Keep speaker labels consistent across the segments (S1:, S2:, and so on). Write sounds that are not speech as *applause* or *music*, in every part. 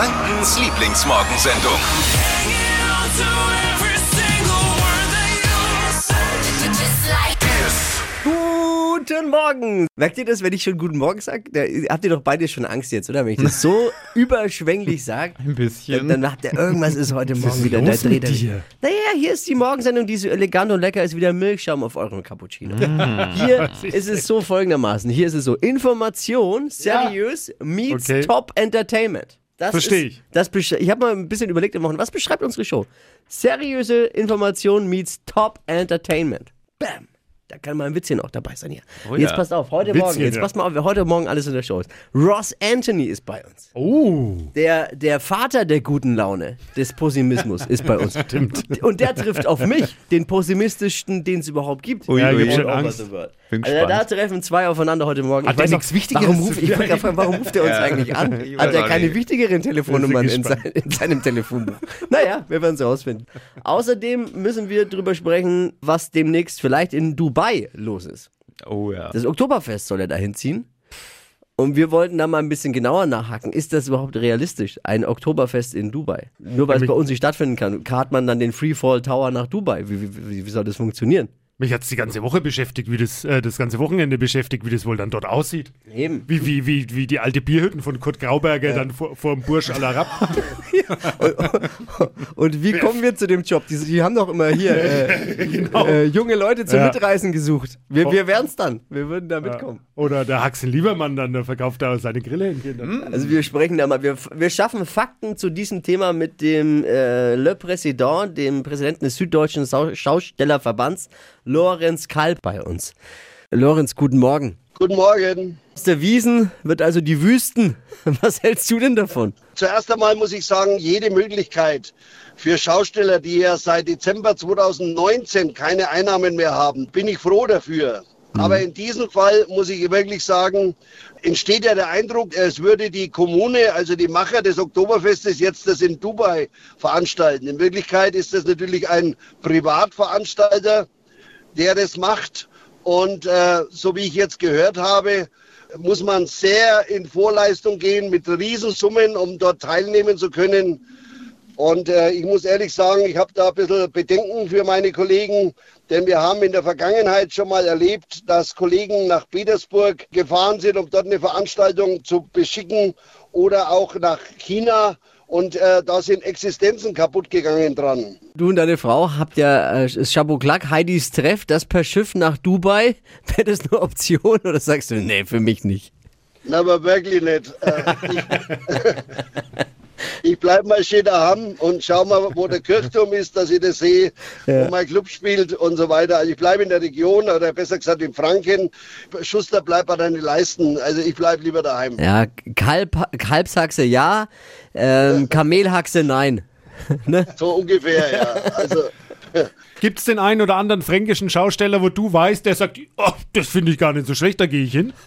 S1: Frankens Lieblingsmorgensendung.
S2: Guten Morgen! Merkt ihr das, wenn ich schon Guten Morgen sage? Habt ihr doch beide schon Angst jetzt, oder? Wenn ich das so *laughs* überschwänglich sage,
S3: Ein bisschen.
S2: dann macht ihr, irgendwas ist heute Morgen
S3: ist
S2: wieder
S3: los
S2: da
S3: mit dir?
S2: Naja, hier ist die Morgensendung, die so elegant und lecker ist wie der Milchschaum auf eurem Cappuccino. Hier *laughs* ist es so folgendermaßen. Hier ist es so, Information, seriös, meets
S3: Okay.
S2: Top Entertainment. Das
S3: Versteh
S2: ist,
S3: ich.
S2: Das ich habe mal ein bisschen überlegt am Wochenende, was beschreibt unsere Show? Seriöse Information meets Top Entertainment. Bam. Da kann mal ein Witzchen auch dabei sein hier.
S3: Oh
S2: jetzt
S3: ja.
S2: passt auf, heute
S3: Witzchen,
S2: Morgen, jetzt
S3: ja.
S2: passt mal auf, wer heute Morgen alles in der Show ist. Ross Anthony ist bei uns.
S3: Oh.
S2: Der, der Vater der guten Laune, des Pessimismus, ist bei uns. *laughs* Stimmt. Und der trifft auf mich, den pessimistischsten, den es überhaupt gibt.
S3: Ui,
S2: Ja,
S3: ui,
S2: all
S3: schon Angst. Bin
S2: also da treffen zwei aufeinander heute Morgen.
S3: Hat
S2: Ich
S3: der
S2: weiß
S3: nichts Wichtigeres
S2: warum, ruf, ich wollte fragen, warum ruft er uns eigentlich an? *laughs* Hat er keine wichtigeren Telefonnummern
S3: Ich
S2: in, sein, in seinem Telefonbuch? Naja, wir werden es rausfinden. Außerdem müssen wir drüber sprechen, was demnächst vielleicht in Dubai los ist.
S3: Oh ja.
S2: Das Oktoberfest soll er dahin ziehen. Und wir wollten da mal ein bisschen genauer nachhaken. Ist das überhaupt realistisch? Ein Oktoberfest in Dubai? Nur weil es bei uns nicht stattfinden kann. Karrt man dann den Freefall Tower nach Dubai? Wie, wie, wie soll das funktionieren?
S3: Mich hat es die ganze Woche beschäftigt, wie das, äh, das ganze Wochenende beschäftigt, wie das wohl dann dort aussieht.
S2: Eben.
S3: Wie, wie, wie, wie die alte Bierhütten von Kurt Grauberger dann vor, vor dem Bursch Al Arab. *laughs*
S2: Und wie kommen wir zu dem Job? Die, die haben doch immer hier äh, *laughs*
S3: Genau.
S2: äh, junge Leute zum
S3: Ja.
S2: Mitreisen gesucht. Wir, wir wären es dann. Wir würden da mitkommen.
S3: Oder der Axel Liebermann dann, der verkauft da seine Grille in Kindern.
S2: Also wir sprechen da mal, wir, wir schaffen Fakten zu diesem Thema mit dem äh, Le Président, dem Präsidenten des Süddeutschen Schaustellerverbands, Lorenz Kalb bei uns. Lorenz, guten Morgen.
S4: Guten Morgen.
S2: Aus der Wiesen wird also die Wüsten. *laughs* Was hältst du denn davon?
S4: Zuerst einmal muss ich sagen, jede Möglichkeit für Schausteller, die ja seit Dezember 2019 keine Einnahmen mehr haben, bin ich froh dafür. Aber in diesem Fall muss ich wirklich sagen, entsteht ja der Eindruck, es würde die Kommune, also die Macher des Oktoberfestes, jetzt das in Dubai veranstalten. In Wirklichkeit ist das natürlich ein Privatveranstalter, der das macht. Und äh, so wie ich jetzt gehört habe, muss man sehr in Vorleistung gehen mit Riesensummen, um dort teilnehmen zu können. Und äh, ich muss ehrlich sagen, ich habe da ein bisschen Bedenken für meine Kollegen, denn wir haben in der Vergangenheit schon mal erlebt, dass Kollegen nach Petersburg gefahren sind, um dort eine Veranstaltung zu beschicken oder auch nach China. Und äh, da sind Existenzen kaputt gegangen dran.
S2: Du und deine Frau habt ja äh, das Chaboklak, Heidis Treff, das per Schiff nach Dubai. *laughs* Wäre das eine Option oder sagst du, nee, für mich nicht?
S4: Na, aber wirklich nicht. Äh, ich, *laughs* ich bleib mal schön daheim und schau mal, wo der Kirchturm ist, dass ich das sehe,
S2: Ja.
S4: wo mein Club spielt und so weiter. Also ich bleibe in der Region oder besser gesagt in Franken. Schuster bleibt an deine Leisten. Also ich bleib lieber daheim.
S2: Ja, Kalb, Kalbshaxe ja, ähm, *laughs* Kamelhaxe nein. *laughs* ne?
S4: So ungefähr, ja. Also *laughs*
S3: Gibt es den einen oder anderen fränkischen Schausteller, wo du weißt, der sagt, oh, das finde ich gar nicht so schlecht, da gehe ich hin? *laughs*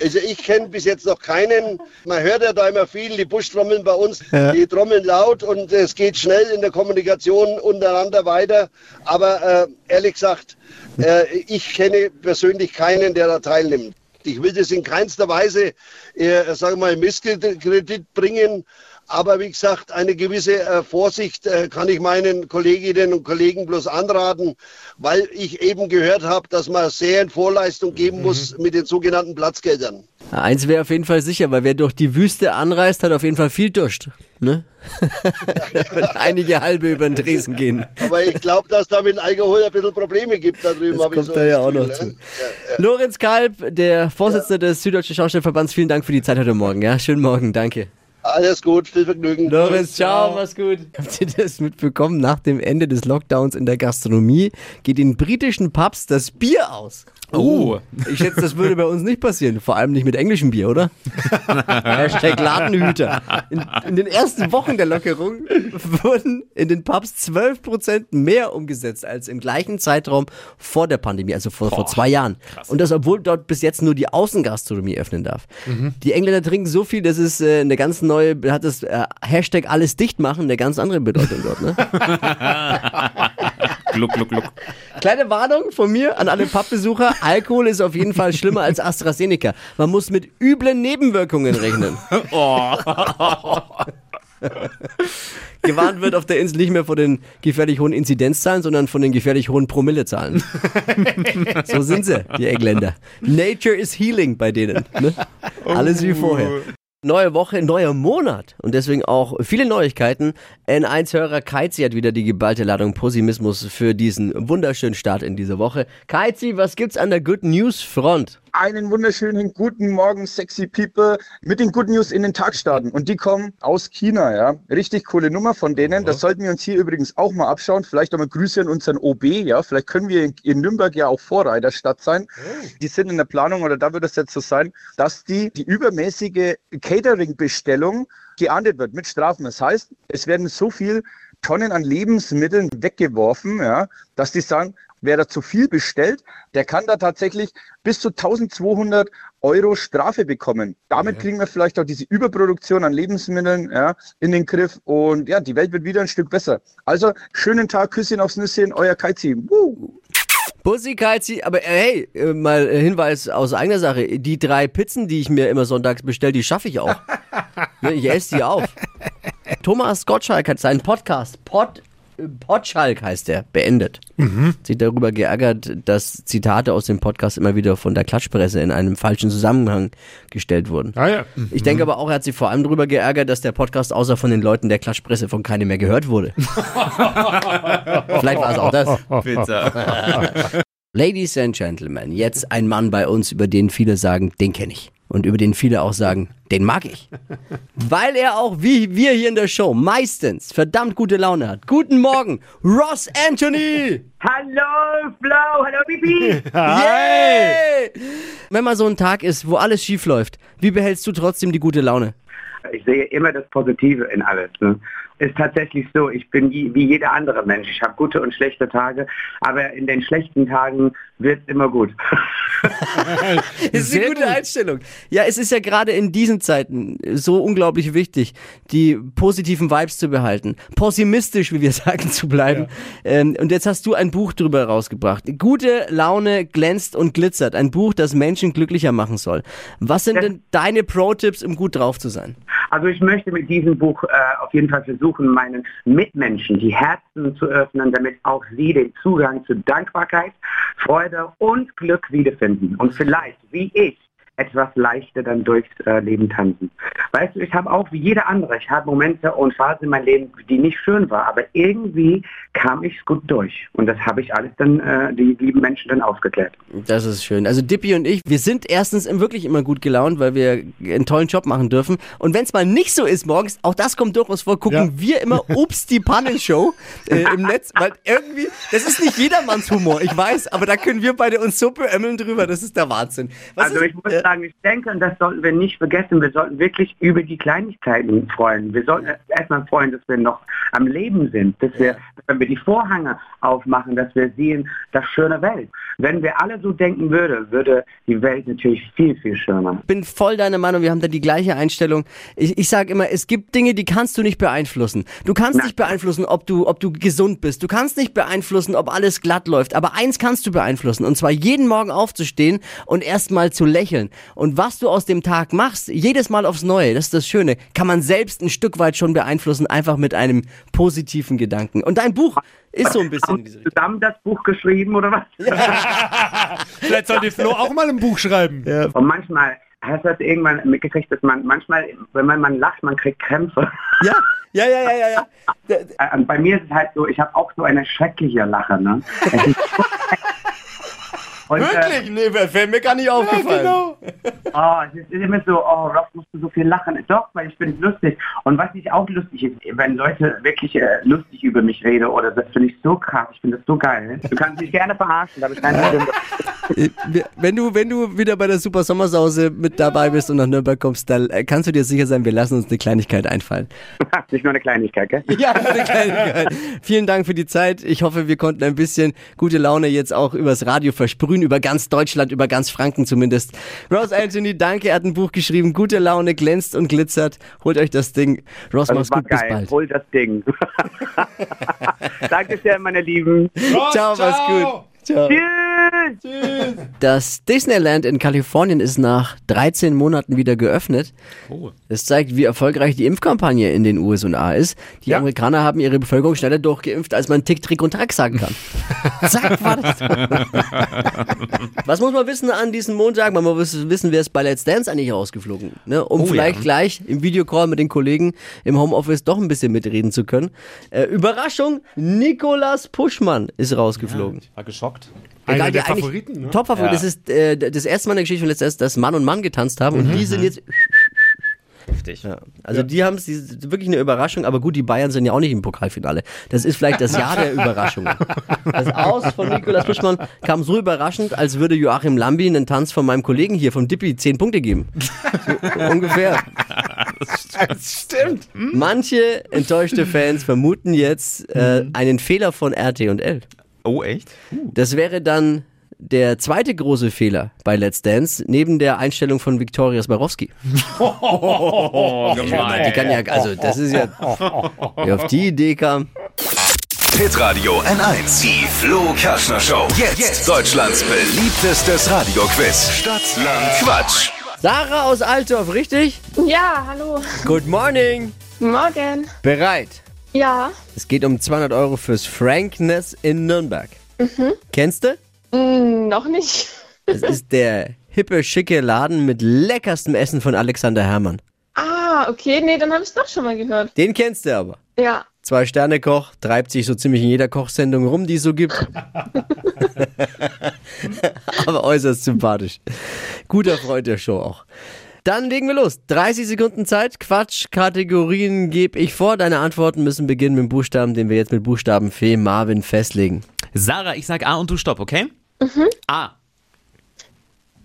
S4: Also ich kenne bis jetzt noch keinen. Man hört ja da immer viel, die Buschtrommeln bei uns, die trommeln laut und es geht schnell in der Kommunikation untereinander weiter. Aber äh, ehrlich gesagt, äh, ich kenne persönlich keinen, der da teilnimmt. Ich will das in keinster Weise, äh, sagen wir mal, in Misskredit bringen. Aber wie gesagt, eine gewisse äh, Vorsicht äh, kann ich meinen Kolleginnen und Kollegen bloß anraten, weil ich eben gehört habe, dass man sehr in Vorleistung geben muss mit den sogenannten Platzgeldern.
S2: Ja, Eins wäre auf jeden Fall sicher, weil wer durch die Wüste anreist, hat auf jeden Fall viel Durst. Ne? *laughs* Einige halbe über den Tresen gehen.
S4: Aber ich glaube, dass da mit Alkohol ein bisschen Probleme gibt da drüben.
S2: Das kommt da ja auch noch
S4: Gefühl,
S2: zu.
S4: ne? Ja, ja.
S2: Lorenz Kalb, der Vorsitzende des Süddeutschen Schaustellverbands, vielen Dank für die Zeit heute Morgen. Ja, schönen Morgen, danke.
S4: Alles gut, viel Vergnügen.
S2: Lorenz, ciao, mach's gut. Habt ihr das mitbekommen? Nach dem Ende des Lockdowns in der Gastronomie geht in britischen Pubs das Bier aus.
S3: Oh.
S2: Ich schätze, das würde bei uns nicht passieren. Vor allem nicht mit englischem Bier, oder? *laughs* Hashtag Ladenhüter. In, in den ersten Wochen der Lockerung wurden in den Pubs 12% mehr umgesetzt als im gleichen Zeitraum vor der Pandemie, also vor, vor zwei Jahren. Und das, obwohl dort bis jetzt nur die Außengastronomie öffnen darf. Die Engländer trinken so viel, dass es äh, eine ganz neue, hat das äh, Hashtag alles dicht machen, eine ganz andere Bedeutung dort. Ne? *laughs*
S5: gluck, gluck, gluck. *laughs*
S2: Kleine Warnung von mir an alle Pappbesucher. Alkohol ist auf jeden Fall schlimmer als AstraZeneca. Man muss mit üblen Nebenwirkungen rechnen. *laughs* *laughs* Gewarnt wird auf der Insel nicht mehr vor den gefährlich hohen Inzidenzzahlen, sondern von den gefährlich hohen Promillezahlen. so sind sie, die Engländer. Nature is healing bei denen. Ne? Alles wie vorher. Neue Woche, neuer Monat und deswegen auch viele Neuigkeiten. N1-Hörer Keizi hat wieder die geballte Ladung Pessimismus für diesen wunderschönen Start in diese Woche. Keizi, was gibt's an der Good News Front?
S6: Einen wunderschönen guten Morgen, sexy people, mit den Good News in den Tag starten. Und die kommen aus China, ja. Richtig coole Nummer von denen. Das sollten wir uns hier übrigens auch mal abschauen. Vielleicht auch mal Grüße an unseren OB, ja. Vielleicht können wir in Nürnberg ja auch Vorreiterstadt sein. Die sind in der Planung, oder da wird es jetzt so sein, dass die, die übermäßige Catering-Bestellung geahndet wird mit Strafen. Das heißt, es werden so viel Tonnen an Lebensmitteln weggeworfen, ja, dass die sagen, wer da zu viel bestellt, der kann da tatsächlich bis zu 1200 Euro Strafe bekommen. Damit kriegen wir vielleicht auch diese Überproduktion an Lebensmitteln ja, in den Griff und ja, die Welt wird wieder ein Stück besser. Also schönen Tag, Küsschen aufs Nüsschen, euer Kaizi. Woo.
S2: Bussi Keizi, aber äh, hey, äh, mal äh, Hinweis aus eigener Sache. Die drei Pizzen, die ich mir immer sonntags bestelle, die schaffe ich auch. *laughs* Ich esse die auf. Thomas Gottschalk hat seinen Podcast Pod, Potschalk heißt der, beendet. Sich darüber geärgert, dass Zitate aus dem Podcast immer wieder von der Klatschpresse in einem falschen Zusammenhang gestellt wurden.
S3: Ah ja.
S2: Ich denke aber auch, er hat sich vor allem darüber geärgert, dass der Podcast außer von den Leuten der Klatschpresse von keinem mehr gehört wurde. *laughs* Vielleicht war es auch das.
S5: Pizza. *laughs*
S2: Ladies and Gentlemen, jetzt ein Mann bei uns, über den viele sagen, den kenne ich. Und über den viele auch sagen, den mag ich. *laughs* Weil er auch, wie wir hier in der Show, meistens verdammt gute Laune hat. Guten Morgen, Ross Anthony!
S7: Hallo Flo, hallo Bibi. *laughs*
S2: Yay! Wenn mal so ein Tag ist, wo alles schief läuft, wie behältst du trotzdem die gute Laune?
S7: Ich sehe immer das Positive in alles. Ne? Ist tatsächlich so, ich bin wie jeder andere Mensch. Ich habe gute und schlechte Tage, aber in den schlechten Tagen wird es immer gut. *laughs*
S2: Das ist eine gute
S3: gut.
S2: Einstellung. Ja, es ist ja gerade in diesen Zeiten so unglaublich wichtig, die positiven Vibes zu behalten, pessimistisch, wie wir *laughs* sagen, zu bleiben. Ähm, und jetzt hast du ein Buch drüber rausgebracht. Gute Laune glänzt und glitzert. Ein Buch, das Menschen glücklicher machen soll. Was sind
S7: Ja.
S2: denn deine Pro-Tipps, um gut drauf zu sein?
S7: Also ich möchte mit diesem Buch äh, auf jeden Fall versuchen, meinen Mitmenschen die Herzen zu öffnen, damit auch sie den Zugang zu Dankbarkeit, Freude und Glück wiederfinden. Und vielleicht, wie ich, etwas leichter dann durchs äh, Leben tanzen. Weißt du, ich habe auch wie jeder andere, ich habe Momente und Phasen in meinem Leben, die nicht schön war, aber irgendwie kam ich gut durch. Und das habe ich alles dann, äh, die lieben Menschen dann aufgeklärt.
S2: Das ist schön. Also Dippy und ich, wir sind erstens im- wirklich immer gut gelaunt, weil wir einen tollen Job machen dürfen. Und wenn es mal nicht so ist morgens, auch das kommt durchaus vor, gucken
S3: Ja.
S2: wir immer *laughs* Ups die Pannenshow äh, im Netz, weil irgendwie, das ist nicht jedermanns Humor, ich weiß, aber da können wir beide uns so beömmeln drüber, das ist der Wahnsinn. Was
S7: Also
S2: ist,
S7: ich muss sagen, ich denke, und das sollten wir nicht vergessen, wir sollten wirklich über die Kleinigkeiten freuen. Wir sollten erstmal freuen, dass wir noch am Leben sind, dass wir, wenn wir die Vorhänge aufmachen, dass wir sehen, das schöne Welt. Wenn wir alle so denken würden, würde die Welt natürlich viel, viel schöner.
S2: bin voll deiner Meinung, wir haben da die gleiche Einstellung. Ich, ich sage immer, es gibt Dinge, die kannst du nicht beeinflussen. Du kannst nicht beeinflussen, ob du, ob du gesund bist. Du kannst nicht beeinflussen, ob alles glatt läuft. Aber eins kannst du beeinflussen, und zwar jeden Morgen aufzustehen und erstmal zu lächeln. Und was du aus dem Tag machst, jedes Mal aufs Neue, das ist das Schöne, kann man selbst ein Stück weit schon beeinflussen, einfach mit einem positiven Gedanken. Und dein Buch ist so ein bisschen in
S7: Haben
S2: diese Richtung.
S7: zusammen das Buch geschrieben oder was? *laughs*
S3: Vielleicht soll die Flo auch mal ein Buch schreiben.
S7: Und manchmal hast du das irgendwann mitgekriegt, dass man manchmal, wenn man, man lacht, man kriegt Krämpfe.
S2: Ja, ja, ja, ja, ja. ja.
S7: Und bei mir ist es halt so, ich habe auch so eine schreckliche Lache. Ne? *laughs* Und, äh,
S2: Wirklich? Nee, wäre mir gar nicht aufgefallen.
S3: Genau.
S7: Oh, *laughs* es ist immer so, oh, Rob, musst du so viel lachen. Doch, weil ich bin lustig. Und was ich auch lustig ist, wenn Leute wirklich äh, lustig über mich reden, oder das finde ich so krass, ich finde das so geil. Du kannst mich gerne verarschen, da habe ich kein Problem.
S2: Äh, Wenn du, wenn du wieder bei der Super Sommersause mit dabei bist und nach Nürnberg kommst, dann äh, kannst du dir sicher sein, wir lassen uns eine Kleinigkeit einfallen. *laughs*
S7: Nicht nur eine Kleinigkeit, gell?
S2: Ja, eine Kleinigkeit. Vielen Dank für die Zeit. Ich hoffe, wir konnten ein bisschen gute Laune jetzt auch übers Radio versprühen. Sprühen über ganz Deutschland, über ganz Franken zumindest. Ross Anthony, danke, er hat ein Buch geschrieben. Gute Laune, glänzt und glitzert. Holt euch das Ding. Ross,
S7: Das
S2: mach's gut, bis
S7: geil.
S2: bald.
S7: Hol das Ding. *laughs* Danke sehr, meine Lieben.
S3: Ross,
S2: Ciao, mach's gut. Ciao.
S7: Tschüss.
S2: Das Disneyland in Kalifornien ist nach 13 Monaten wieder geöffnet.
S3: Oh.
S2: Das zeigt, wie erfolgreich die Impfkampagne in den USA ist. Die
S3: Ja.
S2: Amerikaner haben ihre Bevölkerung schneller durchgeimpft, als man Tick, Trick und Track sagen kann. *laughs* Zack, war das. Was muss man wissen an diesem Montag? Man muss wissen, wer ist bei Let's Dance eigentlich rausgeflogen. Ne? Um
S3: Oh,
S2: vielleicht
S3: ja.
S2: gleich im Videocall mit den Kollegen im Homeoffice doch ein bisschen mitreden zu können. Äh, Überraschung, Nikolas Puschmann ist rausgeflogen.
S5: War geschockt.
S3: Einer
S2: Egal,
S3: der
S2: die eigentlich
S3: Favoriten, ne?
S2: Top-Favorit.
S5: Ja.
S2: Das ist äh, das erste Mal in der Geschichte von Dance, dass Mann und Mann getanzt haben und die sind jetzt.
S5: Heftig.
S2: Ja. Also die haben es wirklich eine Überraschung, aber gut, die Bayern sind ja auch nicht im Pokalfinale. Das ist vielleicht das Jahr der *laughs* Überraschungen. Das Aus von Nikolaus Buschmann kam so überraschend, als würde Joachim Lambi einen Tanz von meinem Kollegen hier vom Dippi 10 Punkte geben. So, *laughs* ungefähr.
S5: Das stimmt.
S2: Manche enttäuschte Fans vermuten jetzt äh, einen Fehler von RT&L.
S5: Oh, echt?
S2: Das wäre dann der zweite große Fehler bei Let's Dance, neben der Einstellung von Viktoria Swarovski. *laughs*
S5: Oh,
S2: Die
S5: gemein.
S2: kann ja, also das ist ja, wer auf die Idee kam.
S1: Hitradio N1. Die Flo Kaschner Show. Jetzt, Deutschlands beliebtestes Radioquiz. Stadt, Land, Quatsch.
S2: Sarah aus Altdorf, richtig?
S8: Ja, hallo.
S2: Good morning.
S8: Morgen.
S2: Bereit.
S8: Ja,
S2: Es geht um 200 Euro fürs Frankness in Nürnberg. Kennst du?
S8: mm, noch nicht.
S2: Es ist der hippe, schicke Laden mit leckerstem Essen von Alexander Herrmann.
S8: Ah, okay, nee, dann habe ich es doch schon mal gehört.
S2: Den kennst du aber.
S8: Ja,
S2: Zwei Sterne Koch, treibt sich so ziemlich in jeder Kochsendung rum, die es so gibt. *laughs* *laughs* Aber äußerst sympathisch. Guter Freund der Show auch. Dann legen wir los. 30 Sekunden Zeit. Quatsch, Kategorien gebe ich vor. Deine Antworten müssen beginnen mit dem Buchstaben, den wir jetzt mit Buchstaben Fee Marvin festlegen.
S5: Sarah, ich sag A und du stopp, okay? A.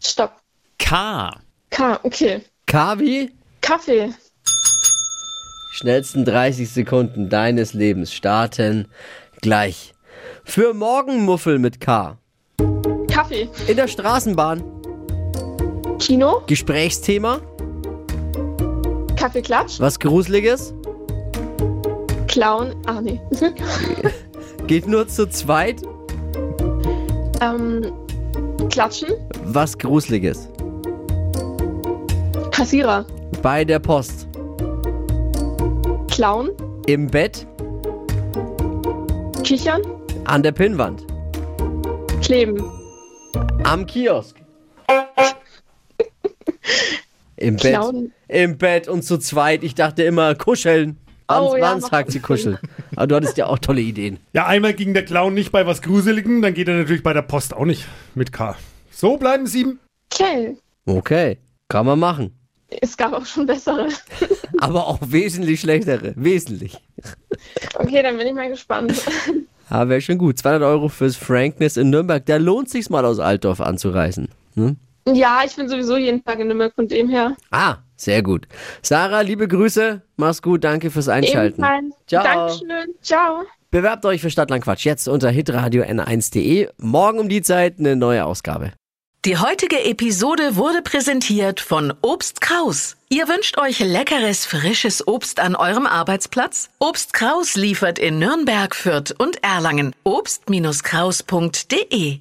S8: stopp.
S5: K.
S8: K, okay.
S2: Kavi,
S8: Kaffee.
S2: schnellsten 30 Sekunden deines Lebens starten gleich. Für Morgenmuffel mit K.
S8: Kaffee.
S2: In der Straßenbahn.
S8: Kino.
S2: Gesprächsthema.
S8: Kaffeeklatsch.
S2: Was Gruseliges.
S8: Clown. Ah, nee. *laughs*
S2: Geht nur zu zweit.
S8: ähm, Klatschen.
S2: Was Gruseliges.
S8: Kassierer.
S2: Bei der Post.
S8: Clown.
S2: Im Bett.
S8: Kichern.
S2: An der Pinnwand.
S8: Kleben.
S2: Am Kiosk. Im Bett.
S8: Klauen.
S2: Im Bett und zu zweit. Ich dachte immer kuscheln. Wann,
S8: Oh ja,
S2: sagt sie kuscheln? Aber du hattest ja auch tolle Ideen.
S3: Ja, einmal ging der Clown nicht bei was Gruseligem, dann geht er natürlich bei der Post auch nicht mit K. So bleiben sieben.
S8: Okay.
S2: Okay, kann man machen.
S8: Es gab auch schon bessere. *laughs*
S2: Aber auch wesentlich schlechtere. Wesentlich.
S8: Okay, dann bin ich mal gespannt. *laughs*
S2: Aber wäre schon gut. 200 Euro fürs Frankness in Nürnberg. Da lohnt sich's mal aus Altdorf anzureisen. Hm?
S8: Ja, ich bin sowieso jeden Tag in Nürnberg von dem her.
S2: Ah, sehr gut. Sarah, liebe Grüße. Mach's gut. Danke fürs Einschalten.
S8: Ebenfalls.
S2: Ciao.
S8: Dankeschön. Ciao.
S2: Bewerbt euch für Stadtlandquatsch jetzt unter hitradio n1.de. Morgen um die Zeit eine neue Ausgabe.
S9: Die heutige Episode wurde präsentiert von Obst Kraus. Ihr wünscht euch leckeres, frisches Obst an eurem Arbeitsplatz? Obst Kraus liefert in Nürnberg, Fürth und Erlangen. Obst-Kraus.de